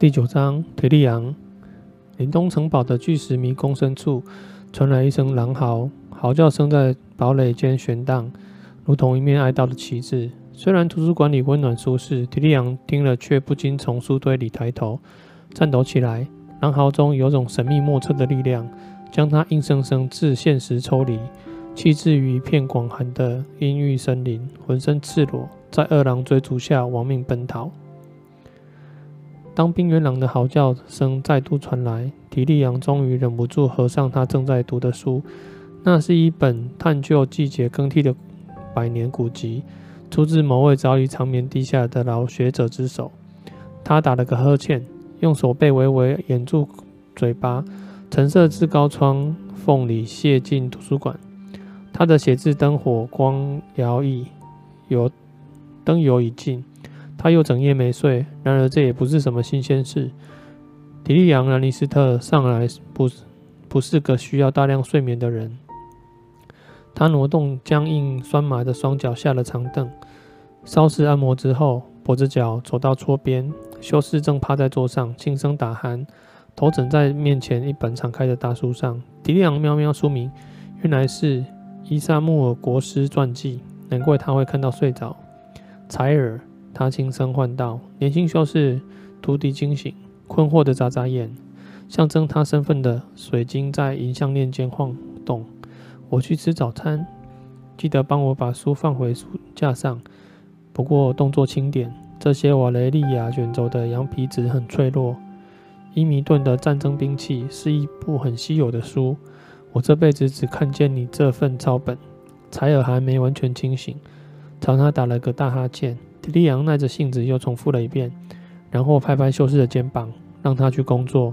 第九章，提利昂。林东城堡的巨石迷宫深处传来一声狼嚎，嚎叫声在堡垒间悬荡，如同一面哀悼的旗帜。虽然图书馆里温暖舒适，提利昂听了却不禁从书堆里抬头，颤抖起来。狼嚎中有种神秘莫测的力量，将他硬生生自现实抽离，弃置于一片广寒的阴郁森林，浑身赤裸，在恶狼追逐下亡命奔逃。当冰原狼的嚎叫声再度传来，提利昂终于忍不住合上他正在读的书。那是一本探究季节更替的百年古籍，出自某位早已长眠地下的老学者之手。他打了个呵欠，用手背微微掩住嘴巴。橙色至高窗缝里泻进图书馆，他的写字灯火光摇曳，油灯油已尽。他又整夜没睡，然而这也不是什么新鲜事。提利昂·兰尼斯特上来不不是个需要大量睡眠的人。他挪动僵硬酸麻的双脚，下了长凳，稍事按摩之后，跛着脚走到桌边。修士正趴在桌上，轻声打鼾，头枕在面前一本敞开的大书上。提利昂瞄瞄书名，原来是伊萨穆尔国师传记，难怪他会看到睡着。采耳。他轻声唤道：“年轻修士徒弟惊醒，困惑地眨眨眼。象征他身份的水晶在银项链间晃动。我去吃早餐，记得帮我把书放回书架上。不过动作轻点，这些瓦雷利亚卷轴的羊皮纸很脆弱。伊弥顿的战争兵器是一部很稀有的书。我这辈子只看见你这份抄本。”采尔还没完全清醒，朝他打了个大哈欠。提利昂耐着性子又重复了一遍，然后拍拍修士的肩膀，让他去工作。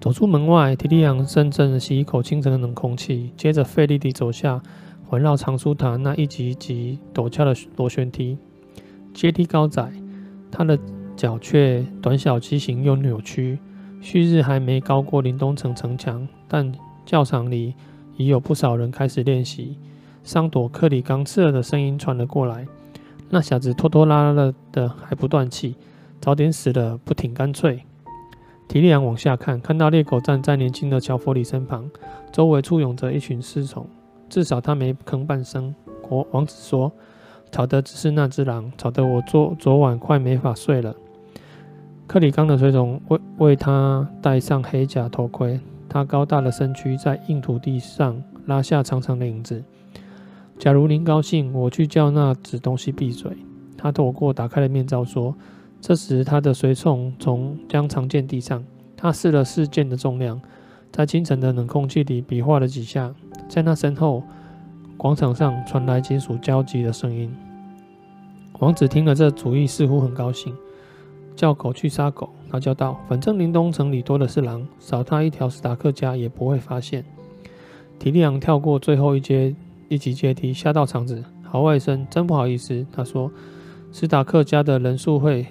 走出门外，提利昂深深吸一口清晨的冷空气，接着费力地走下环绕藏书塔那一级级陡峭的螺旋梯。阶梯高窄，他的脚却短小畸形又扭曲。旭日还没高过林东城城墙，但教场里已有不少人开始练习。桑朵克里冈刺耳的声音传了过来。那小子拖拖拉拉的还不断气，早点死了不挺干脆。提利昂往下看，看到猎狗站在年轻的乔弗里身旁，周围簇拥着一群侍从。至少他没吭半声。国王子说：“吵的只是那只狼，吵得我昨昨晚快没法睡了。”克里冈的随从为为他戴上黑甲头盔，他高大的身躯在硬土地上拉下长长的影子。假如您高兴，我去叫那纸东西闭嘴。他躲过打开的面罩说。这时，他的随从从将长剑递上，他试了试剑的重量，在清晨的冷空气里比划了几下。在那身后，广场上传来金属交击的声音。王子听了这主意，似乎很高兴。叫狗去杀狗，他叫道：“反正林东城里多的是狼，少他一条史达克家也不会发现。”提利昂跳过最后一阶。一级阶梯下到场子，好外甥，真不好意思。他说：“史塔克家的人数会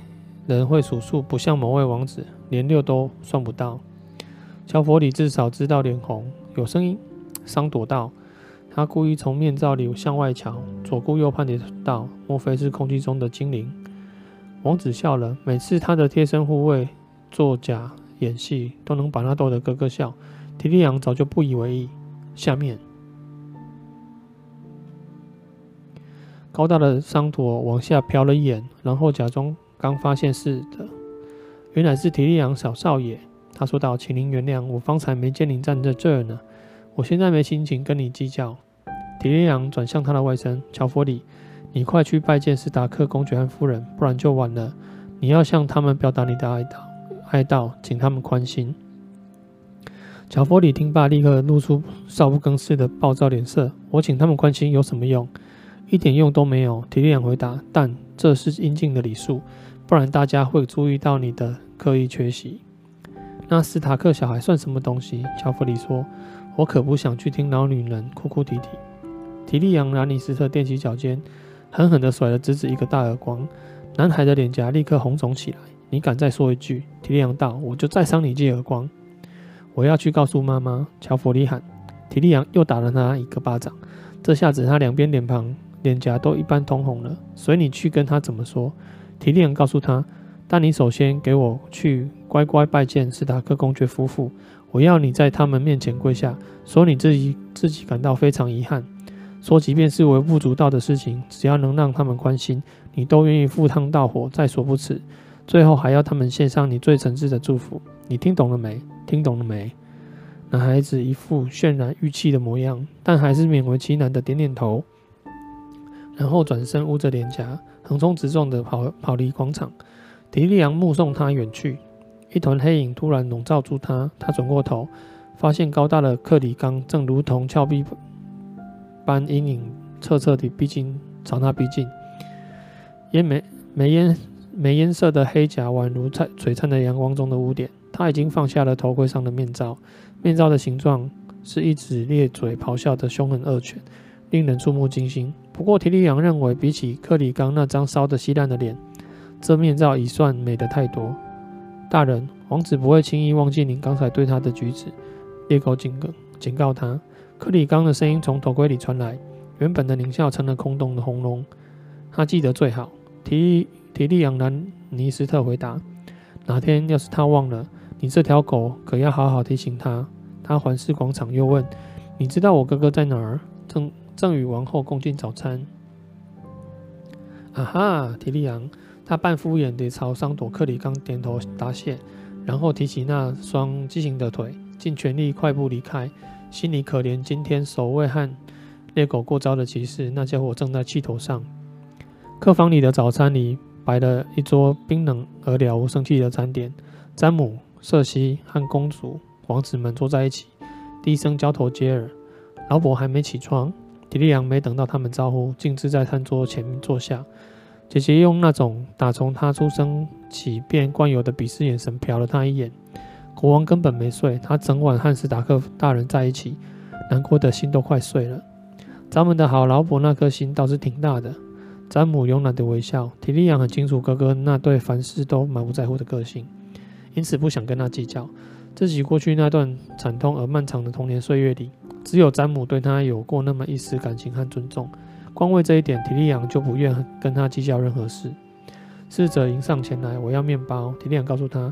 人会数数，不像某位王子，连六都算不到。”乔佛里至少知道脸红。有声音，桑朵道。他故意从面罩里向外瞧，左顾右盼的道：“莫非是空气中的精灵？”王子笑了。每次他的贴身护卫作假演戏，都能把他逗得咯咯笑。提利昂早就不以为意。下面。高大的桑朵往下瞟了一眼，然后假装刚发现似的。原来是提利昂小少爷，他说道：“请您原谅，我方才没见您站在这儿呢。我现在没心情跟你计较。”提利昂转向他的外甥乔弗里：“你快去拜见史塔克公爵和夫人，不然就晚了。你要向他们表达你的哀悼，哀悼，请他们宽心。”乔弗里听罢，立刻露出少不更事的暴躁脸色：“我请他们宽心有什么用？”一点用都没有，提利昂回答。但这是应尽的礼数，不然大家会注意到你的刻意缺席。那斯塔克小孩算什么东西？乔弗里说：“我可不想去听老女人哭哭啼啼。”提利昂·兰尼斯特踮起脚尖，狠狠地甩了侄子一个大耳光。男孩的脸颊立刻红肿起来。你敢再说一句，提利昂道，我就再扇你记耳光。我要去告诉妈妈。乔弗里喊。提利昂又打了他一个巴掌。这下子他两边脸庞。脸颊都一般通红了，随你去跟他怎么说。提利昂告诉他，但你首先给我去乖乖拜见史塔克公爵夫妇。我要你在他们面前跪下，说你自己自己感到非常遗憾，说即便是微不足道的事情，只要能让他们关心，你都愿意赴汤蹈火，在所不辞。最后还要他们献上你最诚挚的祝福。你听懂了没？听懂了没？男孩子一副渲然欲泣的模样，但还是勉为其难的点点头，然后转身捂着脸颊，横冲直撞的跑跑离广场。迪利昂目送他远去。一团黑影突然笼罩住他，他转过头，发现高大的克里冈正如同峭壁般阴影彻彻底逼近，朝他逼近。烟煤煤烟煤烟色的黑甲宛如在璀璨的阳光中的污点。他已经放下了头盔上的面罩，面罩的形状是一只咧嘴咆哮的凶狠恶犬，令人触目惊心。不过提利昂认为，比起克里冈那张烧得稀烂的脸，这面罩已算美得太多。大人，王子不会轻易忘记您刚才对他的举止。猎狗警告警告他。克里冈的声音从头盔里传来，原本的狞笑成了空洞的轰隆。他记得最好。提提利昂兰尼斯特回答。哪天要是他忘了，你这条狗可要好好提醒他。他环视广场，又问：“你知道我哥哥在哪儿？正正与王后共进早餐。”啊哈，提利昂。他半敷衍地朝桑朵克里冈点头答谢，然后提起那双畸形的腿，尽全力快步离开，心里可怜今天守卫和猎狗过招的骑士，那家伙正在气头上。客房里的早餐里摆了一桌冰冷而了无生气的餐点，詹姆、瑟西和公主、王子们坐在一起，低声交头接耳。老伯还没起床，提利昂没等到他们招呼，径自在餐桌前面坐下。姐姐用那种打从他出生起便惯有的鄙视眼神瞟了他一眼。国王根本没睡，他整晚和史塔克大人在一起，难过的心都快碎了。咱们的好老婆那颗心倒是挺大的。詹姆慵懒的微笑。提利昂很清楚哥哥那对凡事都满不在乎的个性，因此不想跟他计较。自己过去那段惨痛而漫长的童年岁月里，只有詹姆对他有过那么一丝感情和尊重。光为这一点，提利昂就不愿跟他计较任何事。侍者迎上前来，我要面包。提利昂告诉他，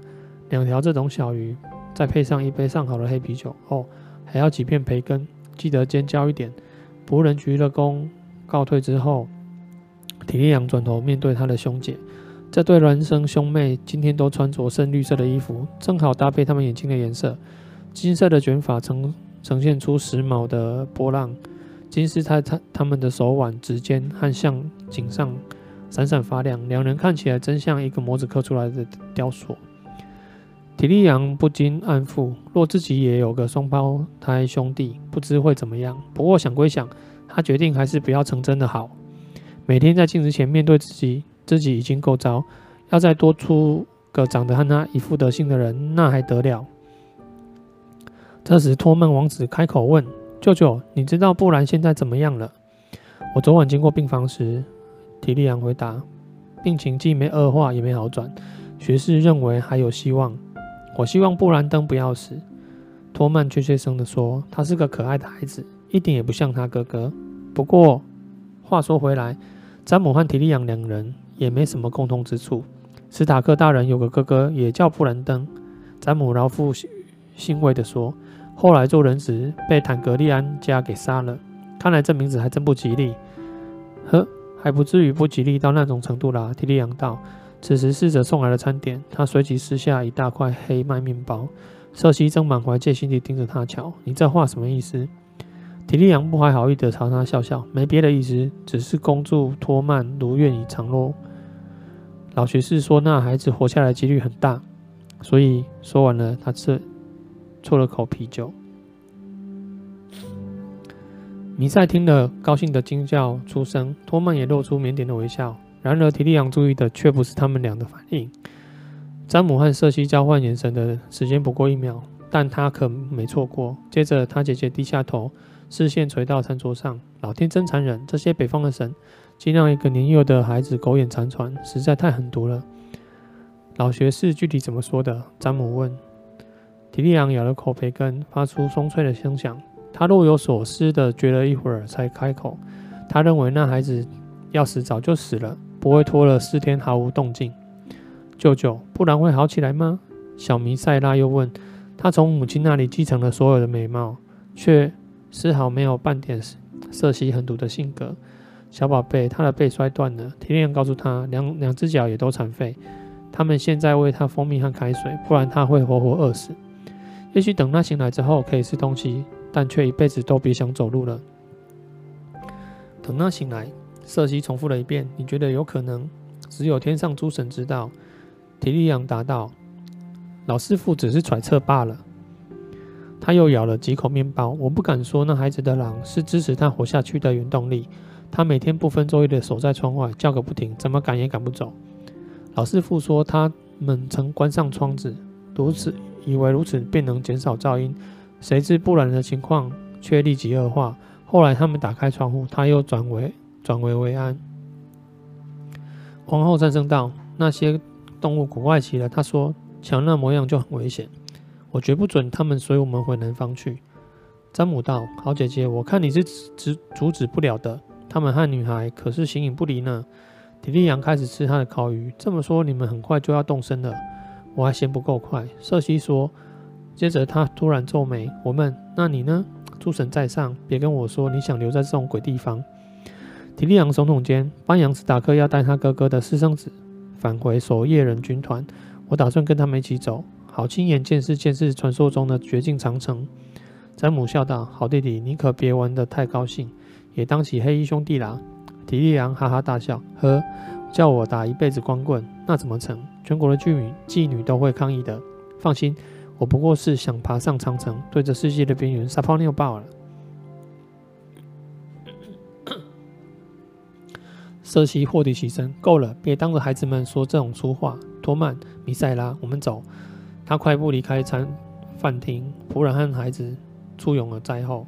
两条这种小鱼，再配上一杯上好的黑啤酒。哦，还要几片培根，记得尖椒一点。仆人鞠了躬，告退之后，提利昂转头面对他的兄姐。这对孪生兄妹今天都穿着深绿色的衣服，正好搭配他们眼睛的颜色。金色的卷发呈呈现出时髦的波浪。金丝在他他们的手腕、指尖和项颈上闪闪发亮，两人看起来真像一个模子刻出来的雕塑。提利昂不禁暗负，若自己也有个双胞胎兄弟，不知会怎么样。不过想归想，他决定还是不要成真的好。每天在镜子前面对自己，自己已经够糟，要再多出个长得和他一副德性的人，那还得了？这时，托曼王子开口问。舅舅，你知道布兰现在怎么样了？我昨晚经过病房时，提利昂回答，病情既没恶化也没好转，学士认为还有希望。我希望布兰登不要死。托曼怯怯声地说：“他是个可爱的孩子，一点也不像他哥哥。不过话说回来，詹姆和提利昂两人也没什么共通之处。史塔克大人有个哥哥也叫布兰登。”詹姆饶富欣慰地说。后来做人时被坦格利安家给杀了，看来这名字还真不吉利。呵，还不至于不吉利到那种程度啦。提利昂道。此时侍者送来了餐点，他随即撕下一大块黑麦面包。瑟西正满怀戒心地盯着他瞧。你这话什么意思？提利昂不怀好意地朝他笑笑，没别的意思，只是恭祝托曼如愿以偿喽。老学士说那孩子活下来几率很大，所以说完了，他吃。啜了口啤酒，米赛听了，高兴的惊叫出声。托曼也露出腼腆的微笑。然而，提利昂注意的却不是他们俩的反应。詹姆和瑟西交换眼神的时间不过一秒，但他可没错过。接着，他姐姐低下头，视线垂到餐桌上。老天真残忍，这些北方的神竟让一个年幼的孩子苟延残喘，实在太狠毒了。老学士具体怎么说的？詹姆问。提利昂咬了口培根，发出松脆的声响。他若有所思地觉了一会儿，才开口。他认为那孩子要死早就死了，不会拖了四天毫无动静。舅舅，不然会好起来吗？小弥赛拉又问。他从母亲那里继承了所有的美貌，却丝毫没有半点色西横毒的性格。小宝贝，他的背摔断了。提利昂告诉他，两两只脚也都残废。他们现在喂他蜂蜜和开水，不然他会活活饿死。也许等他醒来之后可以吃东西，但却一辈子都别想走路了。等他醒来，瑟西重复了一遍：“你觉得有可能？只有天上诸神知道。”提利昂答道。老师傅只是揣测罢了。他又咬了几口面包。我不敢说那孩子的狼是支持他活下去的原动力。他每天不分昼夜地守在窗外，叫个不停，怎么赶也赶不走。老师傅说他们曾关上窗子，如此以为如此便能减少噪音。谁知不然的情况却立即恶化。后来他们打开窗户，他又转为转危为安。皇后战声道：“那些动物古怪极了。”他说。瞧那模样就很危险，我绝不准他们随我们回南方去。詹姆道：“好姐姐，我看你是阻阻止不了的。他们和女孩可是形影不离呢。”提利昂开始吃他的烤鱼。这么说，你们很快就要动身了？我还嫌不够快。瑟西说。接着他突然皱眉：“我问，那你呢？诸神在上，别跟我说你想留在这种鬼地方。”提利昂耸耸肩：“班扬史达克要带他哥哥的私生子返回守夜人军团。”我打算跟他们一起走，好亲眼见识见识传说中的绝境长城。詹姆笑道：“好弟弟，你可别玩得太高兴，也当起黑衣兄弟啦。”提利昂哈哈大笑：“呵，叫我打一辈子光棍，那怎么成？全国的妓女妓女都会抗议的。放心，我不过是想爬上长城，对着世界的边缘撒泡尿罢了。”瑟西霍地起身：“够了，别当着孩子们说这种粗话。”托曼、米塞拉，我们走。他快步离开餐饭厅，仆人和孩子簇拥而在后。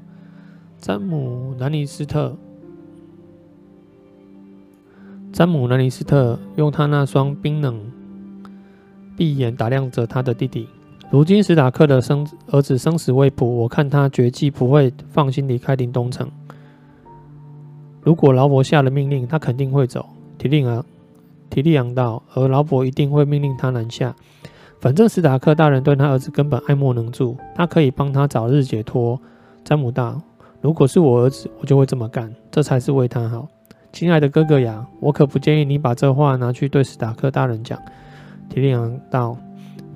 詹姆·兰尼斯特，詹姆·南尼斯特用他那双冰冷闭眼打量着他的弟弟。如今史塔克的生儿子生死未卜，我看他绝计不会放心离开林东城。如果劳勃下了命令，他肯定会走。提令啊！提利昂道，而劳勃一定会命令他南下。反正史塔克大人对他儿子根本爱莫能助，他可以帮他早日解脱。詹姆道，如果是我儿子，我就会这么干，这才是为他好。亲爱的哥哥呀，我可不建议你把这话拿去对史塔克大人讲。提利昂道，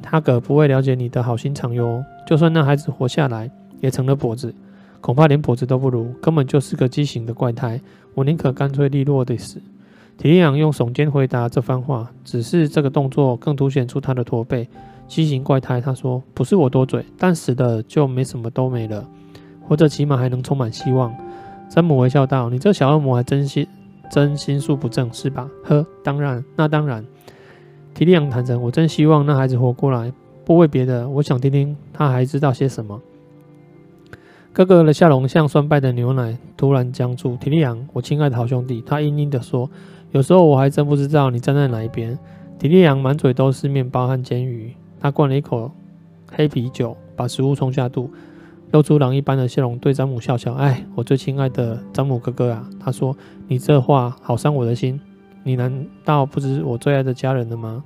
他可不会了解你的好心肠哟。就算那孩子活下来，也成了跛子，恐怕连跛子都不如，根本就是个畸形的怪胎。我宁可干脆利落的死。提利昂用耸肩回答这番话，只是这个动作更凸显出他的驼背。畸形怪胎，他说：“不是我多嘴，但死了就没什么都没了，活着起码还能充满希望。”詹姆微笑道：“你这小恶魔还真心真心术不正是吧？”呵，当然，那当然。提利昂坦诚：“我真希望那孩子活过来，不为别的，我想听听他还知道些什么。”哥哥的笑容像酸败的牛奶，突然僵住。提利昂，我亲爱的好兄弟，他嘤嘤地说。有时候我还真不知道你站在哪一边。提利昂满嘴都是面包和煎鱼，他灌了一口黑啤酒，把食物冲下肚，露出狼一般的笑容，对詹姆笑笑。哎，我最亲爱的詹姆哥哥啊，他说：“你这话好伤我的心。你难道不知我最爱的家人了吗？”